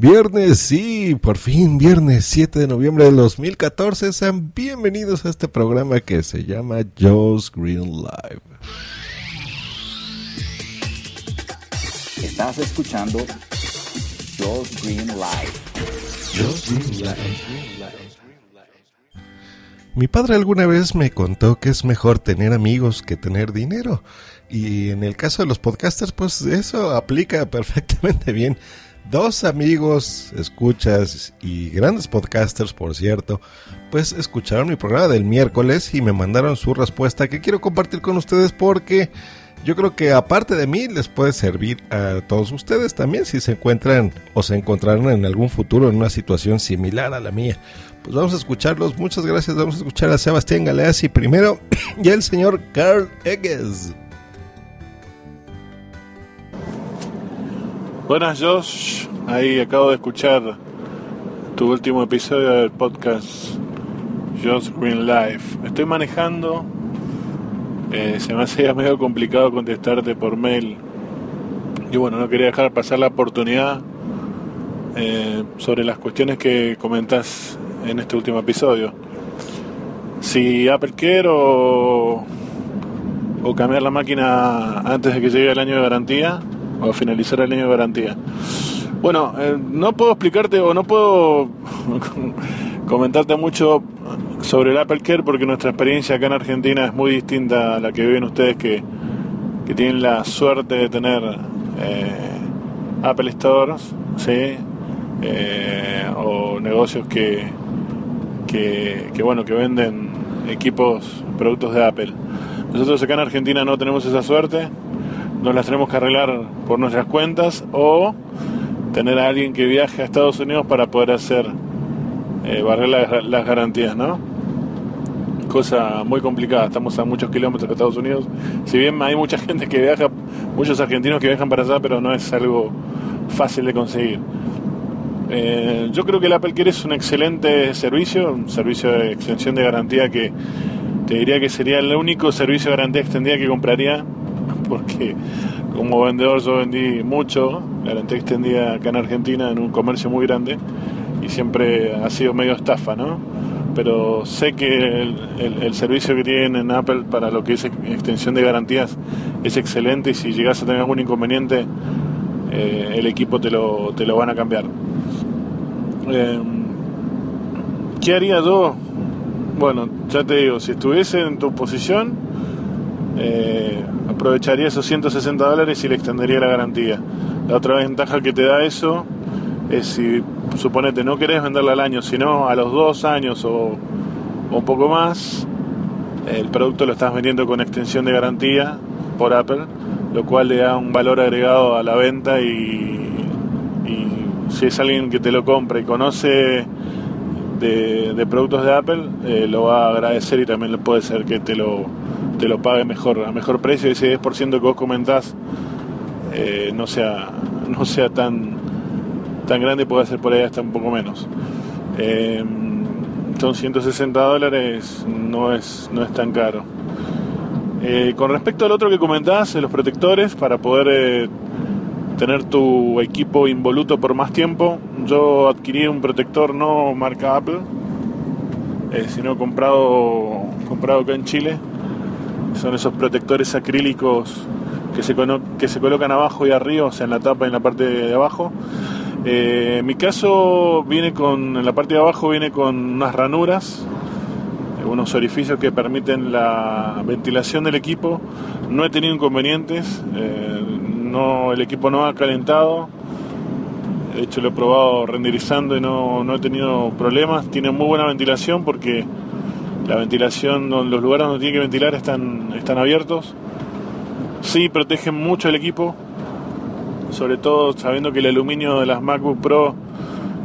Viernes, sí, por fin, viernes 7 de noviembre de 2014. Sean bienvenidos a este programa que se llama Joe's Green Live. Estás escuchando Joe's Green Live. Joe's Green Live. Mi padre alguna vez me contó que es mejor tener amigos que tener dinero. Y en el caso de los podcasters, pues eso aplica perfectamente bien. Dos amigos, escuchas y grandes podcasters, por cierto, pues escucharon mi programa del miércoles y me mandaron su respuesta que quiero compartir con ustedes porque yo creo que aparte de mí les puede servir a todos ustedes también si se encuentran o se encontrarán en algún futuro en una situación similar a la mía. Pues vamos a escucharlos. Muchas gracias. Vamos a escuchar a Sebastián Galeazzi primero y el señor Carl Egges. Buenas Josh, ahí acabo de escuchar tu último episodio del podcast Josh Green Life. Estoy manejando, eh, se me hacía medio complicado contestarte por mail. Y bueno, no quería dejar pasar la oportunidad eh, sobre las cuestiones que comentas en este último episodio. Si Apple o, o cambiar la máquina antes de que llegue el año de garantía o finalizar el año de garantía. Bueno, eh, no puedo explicarte o no puedo comentarte mucho sobre el Apple Care porque nuestra experiencia acá en Argentina es muy distinta a la que viven ustedes que, que tienen la suerte de tener eh, Apple Stores, ¿sí? Eh, o negocios que, que, que, bueno, que venden equipos, productos de Apple. Nosotros acá en Argentina no tenemos esa suerte, nos las tenemos que arreglar por nuestras cuentas o tener a alguien que viaje a Estados Unidos para poder hacer eh, barrer las, garantías, ¿no? Cosa muy complicada, estamos a muchos kilómetros de Estados Unidos. Si bien hay mucha gente que viaja, muchos argentinos que viajan para allá, pero no es algo fácil de conseguir. Eh, yo creo que el Apple Care es un excelente servicio, un servicio de extensión de garantía que te diría que sería el único servicio de garantía extendida que compraría, porque como vendedor yo vendí mucho, garantía extendida acá en Argentina en un comercio muy grande y siempre ha sido medio estafa, ¿no? Pero sé que el, el, el servicio que tienen en Apple para lo que es extensión de garantías es excelente y si llegas a tener algún inconveniente, eh, el equipo te lo, te lo van a cambiar. Eh, ¿Qué haría yo? Bueno, ya te digo, si estuviese en tu posición, eh, aprovecharía esos 160 dólares y le extendería la garantía. La otra ventaja que te da eso es si, suponete, no querés venderla al año, sino a los dos años o, un poco más, el producto lo estás vendiendo con extensión de garantía por Apple, lo cual le da un valor agregado a la venta y, si es alguien que te lo compra y conoce de, de productos de Apple, eh, lo va a agradecer y también puede ser que te lo, te lo pague mejor, a mejor precio. Ese 10% que vos comentás eh, no sea, no sea tan, tan grande, puede ser por ahí hasta un poco menos. Eh, son 160 dólares, no es, no es tan caro. Eh, con respecto al otro que comentás, los protectores, para poder eh, tener tu equipo involuto por más tiempo, yo adquirí un protector no marca Apple, eh, sino comprado, comprado acá en Chile. Son esos protectores acrílicos que se, que se colocan abajo y arriba, o sea, en la tapa y en la parte de abajo. Eh, en mi caso viene con, en la parte de abajo viene con unas ranuras, unos orificios que permiten la ventilación del equipo. No he tenido inconvenientes, eh, no, el equipo no ha calentado. De hecho lo he probado renderizando y no, no he tenido problemas. Tiene muy buena ventilación porque la ventilación, los lugares donde tiene que ventilar están, están abiertos. Sí, protegen mucho el equipo. sobre todo sabiendo que el aluminio de las MacBook Pro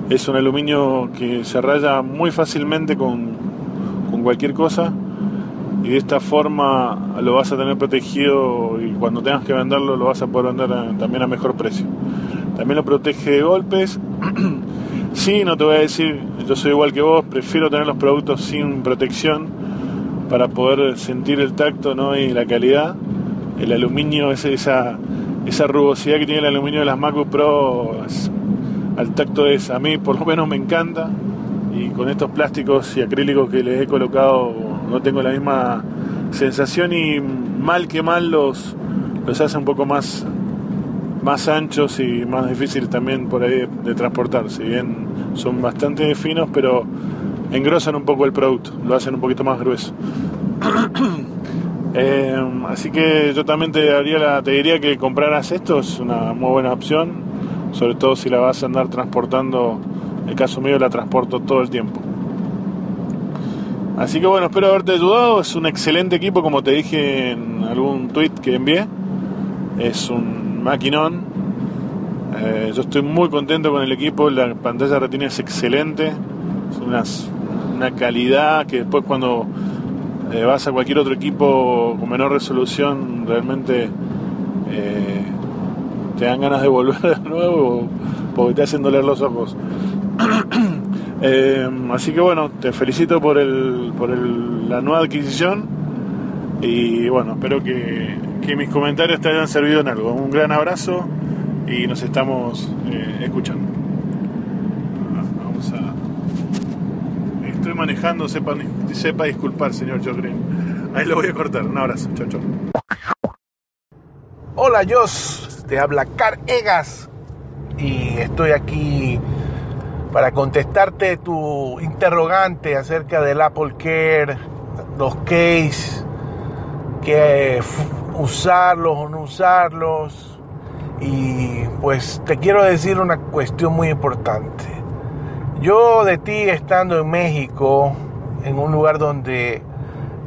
es un aluminio que se raya muy fácilmente con, con cualquier cosa y de esta forma lo vas a tener protegido y cuando tengas que venderlo lo vas a poder vender también a mejor precio. También lo protege de golpes. sí, no te voy a decir, yo soy igual que vos, prefiero tener los productos sin protección para poder sentir el tacto ¿no? y la calidad. El aluminio, esa, esa rugosidad que tiene el aluminio de las MacBook Pro al tacto es, a mí por lo menos me encanta y con estos plásticos y acrílicos que les he colocado no tengo la misma sensación y mal que mal los, los hace un poco más, más anchos y más difíciles también por ahí de, de transportar. Si bien son bastante finos, pero engrosan un poco el producto, lo hacen un poquito más grueso. Eh, así que yo también te, daría la- te diría que compraras esto, es una muy buena opción, sobre todo si la vas a andar transportando, en el caso mío la transporto todo el tiempo. Así que bueno, espero haberte ayudado, es un excelente equipo como te dije en algún tweet que envié, es un maquinón, Eh, yo estoy muy contento con el equipo, la pantalla retina es excelente, es una calidad que después cuando eh, vas a cualquier otro equipo con menor resolución, realmente eh, te dan ganas de volver de nuevo porque te hacen doler los ojos. Así que bueno, te felicito por, el, por el- la nueva adquisición y bueno, espero que, que mis comentarios te hayan servido en algo. Un gran abrazo y nos estamos eh, escuchando. Vamos a... Estoy manejando, sepa, disculpar, señor Joe Green. Ahí lo voy a cortar. Un abrazo. Chao, chao. Hola Jos, te habla Car Egas y estoy aquí para contestarte tu interrogante acerca del Apple Care, los case, que usarlos o no usarlos. Y pues te quiero decir una cuestión muy importante. Yo de ti estando en México, en un lugar donde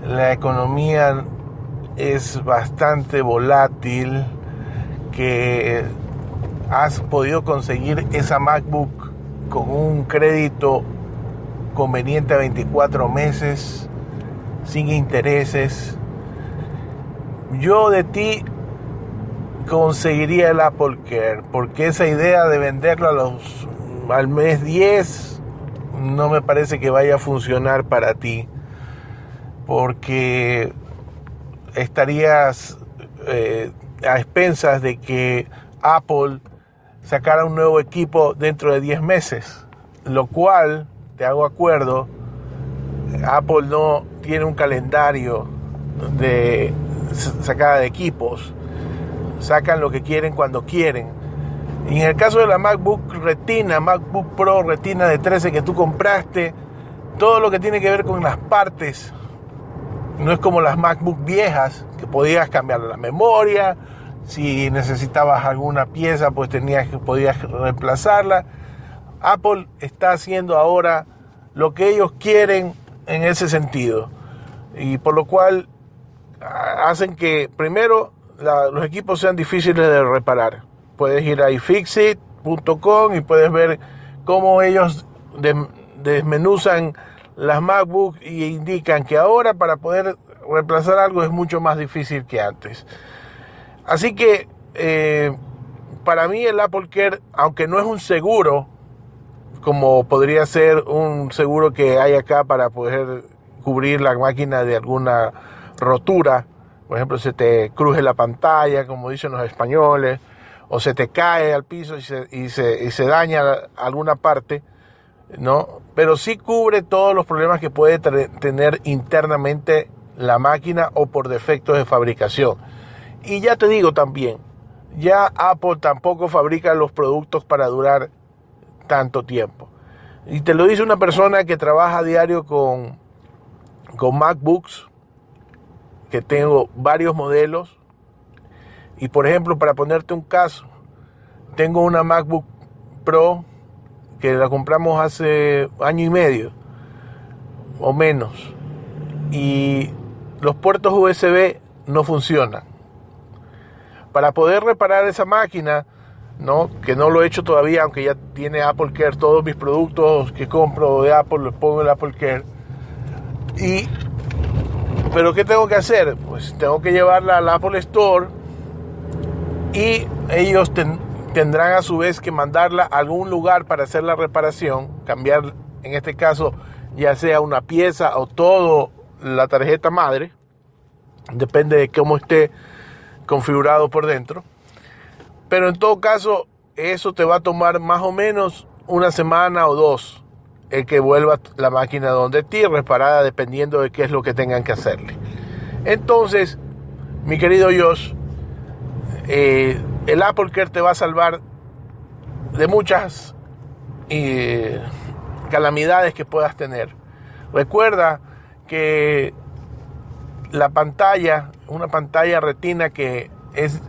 la economía es bastante volátil, que has podido conseguir esa MacBook con un crédito conveniente a 24 meses, sin intereses. Yo de ti conseguiría el Apple Care, porque esa idea de venderlo a los, al mes 10 no me parece que vaya a funcionar para ti, porque estarías eh, a expensas de que Apple sacara un nuevo equipo dentro de 10 meses, lo cual, te hago acuerdo, Apple no tiene un calendario de sacada de equipos, sacan lo que quieren cuando quieren. Y en el caso de la MacBook Retina, MacBook Pro Retina de 13 que tú compraste, todo lo que tiene que ver con las partes no es como las MacBook viejas, que podías cambiar la memoria, si necesitabas alguna pieza, pues tenías que podías reemplazarla. Apple está haciendo ahora lo que ellos quieren en ese sentido. Y por lo cual hacen que primero los equipos sean difíciles de reparar. Puedes ir a ifixit.com y puedes ver cómo ellos desmenuzan las MacBook y indican que ahora para poder reemplazar algo es mucho más difícil que antes. Así que eh, para mí el Apple Care, aunque no es un seguro, como podría ser un seguro que hay acá para poder cubrir la máquina de alguna rotura, por ejemplo, se te cruje la pantalla, como dicen los españoles, o se te cae al piso y se, y se, y se daña alguna parte, ¿no? Pero sí cubre todos los problemas que puede tener internamente la máquina o por defectos de fabricación. Y ya te digo también, ya Apple tampoco fabrica los productos para durar tanto tiempo. Y te lo dice una persona que trabaja a diario con, con MacBooks, que tengo varios modelos. Y por ejemplo, para ponerte un caso, tengo una MacBook Pro que la compramos hace año y medio o menos. Y los puertos USB no funcionan. Para poder reparar esa máquina, ¿no? Que no lo he hecho todavía, aunque ya tiene Apple Care. Todos mis productos que compro de Apple los pongo en Apple Care. Y, pero ¿qué tengo que hacer? Pues tengo que llevarla al Apple Store y ellos tendrán a su vez que mandarla a algún lugar para hacer la reparación, cambiar en este caso ya sea una pieza o todo la tarjeta madre, depende de cómo esté configurado por dentro. Pero en todo caso, eso te va a tomar más o menos una semana o dos el que vuelva la máquina donde ti, reparada dependiendo de qué es lo que tengan que hacerle. Entonces, mi querido Josh, eh, el Apple Care te va a salvar de muchas eh, calamidades que puedas tener. Recuerda que la pantalla, una pantalla retina que es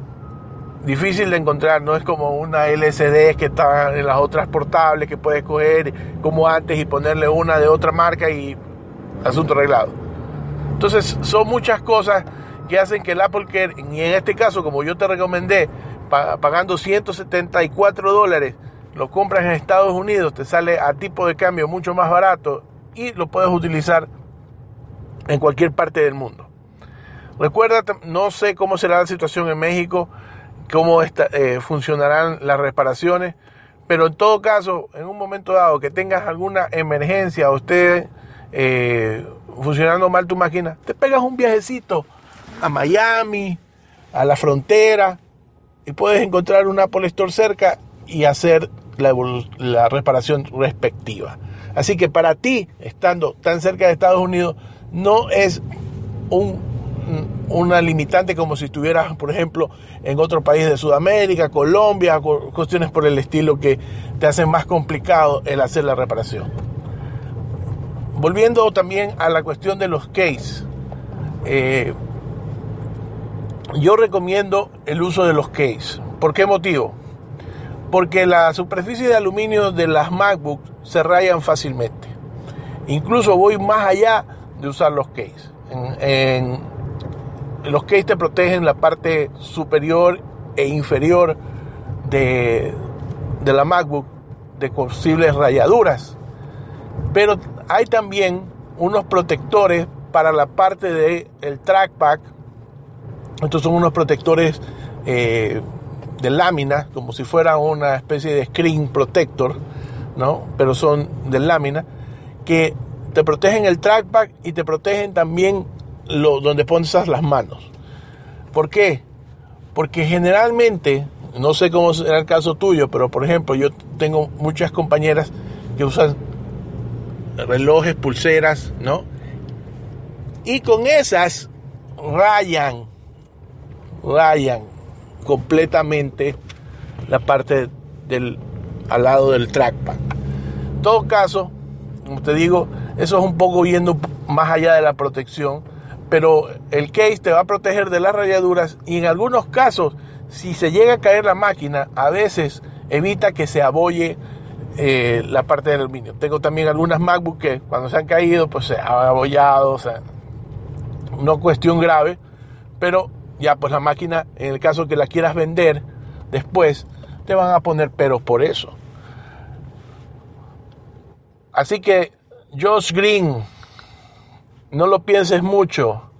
difícil de encontrar, no es como una LCD que está en las otras portables que puedes coger como antes y ponerle una de otra marca y asunto arreglado. Entonces son muchas cosas que hacen que el Apple Care, y en este caso como yo te recomendé, pagando 174 dólares, lo compras en Estados Unidos, te sale a tipo de cambio mucho más barato y lo puedes utilizar en cualquier parte del mundo. Recuerda, no sé cómo será la situación en México, cómo eh, funcionarán las reparaciones, pero en todo caso, en un momento dado que tengas alguna emergencia esté eh, funcionando mal tu máquina, te pegas un viajecito a Miami, a la frontera, y puedes encontrar un Apple Store cerca y hacer la, la reparación respectiva. Así que para ti, estando tan cerca de Estados Unidos, no es un una limitante como si estuvieras, por ejemplo, en otro país de Sudamérica, Colombia, cuestiones por el estilo que te hacen más complicado el hacer la reparación. Volviendo también a la cuestión de los case, eh, yo recomiendo el uso de los case. ¿Por qué motivo? Porque la superficie de aluminio de las MacBooks se rayan fácilmente. Incluso voy más allá de usar los case. Los case te protegen la parte superior e inferior de, la MacBook de posibles rayaduras. Pero hay también unos protectores para la parte del el trackpad. Estos son unos protectores eh, de lámina, como si fuera una especie de screen protector, ¿no? Pero son de lámina, que te protegen el trackpad y te protegen también donde pones las manos. ¿Por qué? Porque generalmente, no sé cómo será el caso tuyo, pero por ejemplo, yo tengo muchas compañeras que usan relojes, pulseras, ¿no? Y con esas rayan, rayan completamente la parte del al lado del trackpad. En todo caso, como te digo, eso es un poco yendo más allá de la protección pero el case te va a proteger de las rayaduras y en algunos casos, si se llega a caer la máquina, a veces evita que se abolle eh, la parte del aluminio. Tengo también algunas MacBook que cuando se han caído, pues se han abollado, o sea, no cuestión grave, pero ya pues la máquina, en el caso que la quieras vender después, te van a poner peros por eso. Así que Josh Green, no lo pienses mucho,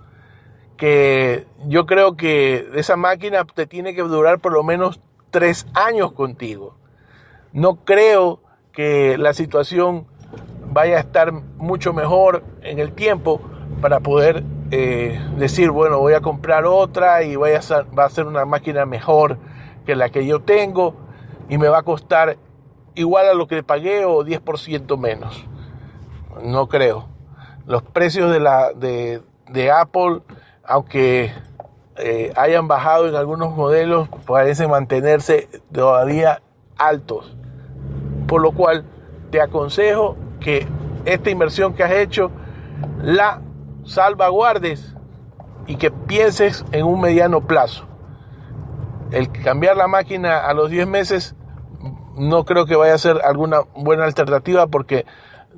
que yo creo que esa máquina te tiene que durar por lo menos tres años contigo. No creo que la situación vaya a estar mucho mejor en el tiempo para poder eh, decir, bueno, voy a comprar otra y voy a va a ser una máquina mejor que la que yo tengo y me va a costar igual a lo que pagué o 10% menos. No creo los precios de, la, de, Apple, aunque eh, hayan bajado en algunos modelos, parecen mantenerse todavía altos. Por lo cual te aconsejo que esta inversión que has hecho la salvaguardes y que pienses en un mediano plazo. El cambiar la máquina a los 10 meses no creo que vaya a ser alguna buena alternativa porque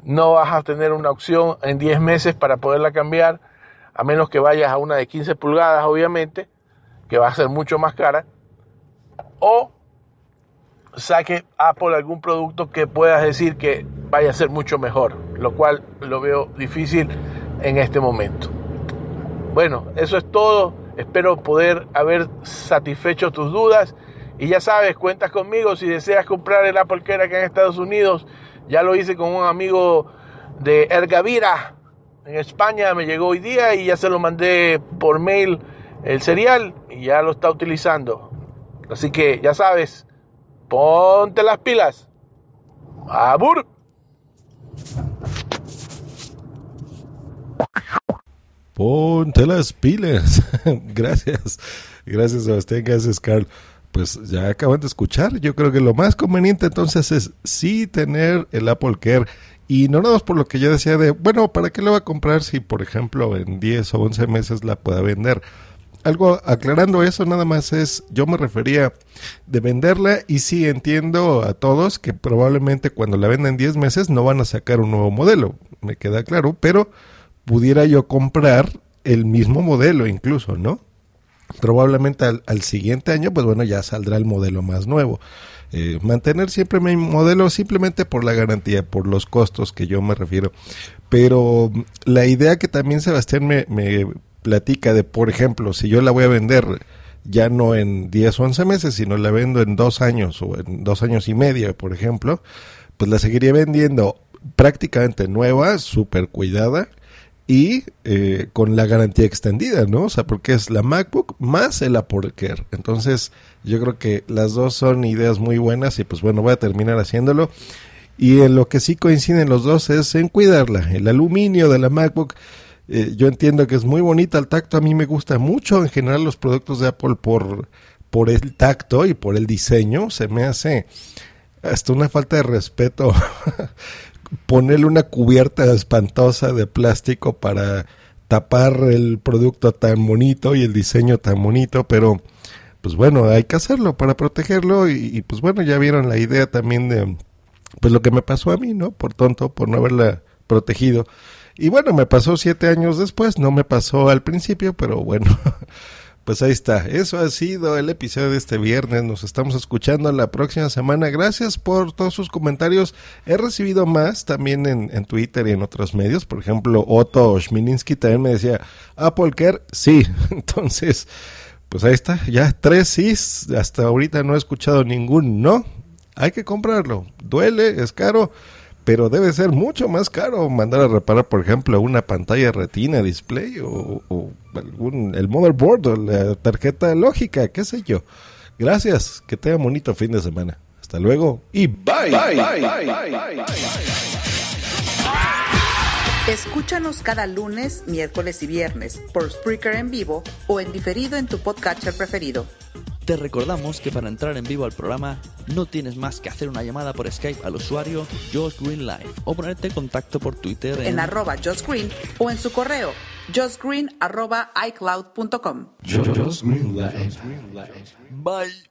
no vas a tener una opción en 10 meses para poderla cambiar, a menos que vayas a una de 15 pulgadas, obviamente, que va a ser mucho más cara, o saque Apple algún producto que puedas decir que vaya a ser mucho mejor, lo cual lo veo difícil en este momento. Bueno, eso es todo. Espero poder haber satisfecho tus dudas. Y ya sabes, cuentas conmigo si deseas comprar el Apple acá en Estados Unidos. Ya lo hice con un amigo de Ergavira en España. Me llegó hoy día y ya se lo mandé por mail el serial y ya lo está utilizando. Así que ya sabes, ponte las pilas. Abur. Ponte las pilas. gracias. Gracias, Sebastián. Gracias, Carl. Pues ya acaban de escuchar. Yo creo que lo más conveniente entonces es sí tener el Apple Care. Y no nada más por lo que yo decía de, bueno, ¿para qué lo va a comprar si, por ejemplo, en 10 o 11 meses la pueda vender? Algo aclarando eso nada más es, yo me refería de venderla y sí entiendo a todos que probablemente cuando la venda en 10 meses no van a sacar un nuevo modelo, me queda claro, pero pudiera yo comprar el mismo modelo incluso, ¿no? Probablemente al, siguiente año, pues bueno, ya saldrá el modelo más nuevo. Eh, mantener siempre mi modelo simplemente por la garantía, por los costos que yo me refiero. Pero la idea que también Sebastián me, me platica de, por ejemplo, si yo la voy a vender ya no en 10 o 11 meses, sino la vendo en dos años o en dos años y medio, por ejemplo, pues la seguiría vendiendo prácticamente nueva, súper cuidada y eh, con la garantía extendida, ¿no? O sea, porque es la MacBook más el Apple Care. Entonces, yo creo que las dos son ideas muy buenas y pues bueno, voy a terminar haciéndolo. Y en lo que sí coinciden los dos es en cuidarla. El aluminio de la MacBook, eh, yo entiendo que es muy bonita al tacto. A mí me gusta mucho en general los productos de Apple por, por el tacto y por el diseño. Se me hace hasta una falta de respeto ponerle una cubierta espantosa de plástico para tapar el producto tan bonito y el diseño tan bonito, pero pues bueno, hay que hacerlo para protegerlo y, pues bueno, ya vieron la idea también de pues lo que me pasó a mí, ¿no? Por tonto, por no haberla protegido. Y bueno, me pasó siete años después, no me pasó al principio, pero bueno, Pues ahí está, eso ha sido el episodio de este viernes, nos estamos escuchando la próxima semana, gracias por todos sus comentarios, he recibido más también en, Twitter y en otros medios, por ejemplo Otto Schmilinski también me decía, Apple Care, sí, entonces, pues ahí está, ya tres sí, hasta ahorita no he escuchado ningún no, hay que comprarlo, duele, es caro, pero debe ser mucho más caro mandar a reparar, por ejemplo, una pantalla retina display o, algún, el motherboard o la tarjeta lógica, qué sé yo. Gracias, que tenga bonito fin de semana. Hasta luego y bye. Escúchanos cada lunes, miércoles y viernes por Spreaker en vivo o en diferido en tu podcatcher preferido. Te recordamos que para entrar en vivo al programa no tienes más que hacer una llamada por Skype al usuario Josh Green Live o ponerte en contacto por Twitter en, arroba Josh Green o en su correo joshgreen arroba icloud.com. Bye.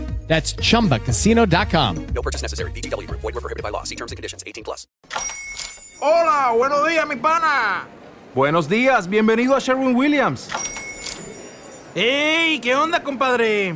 That's chumbacasino.com. No purchase necessary. BGW. Void were prohibited by law. See terms and conditions 18 plus. Hola, buenos días, mi pana. Buenos días, bienvenido a Sherwin Williams. ¡Ey! ¿Qué onda, compadre?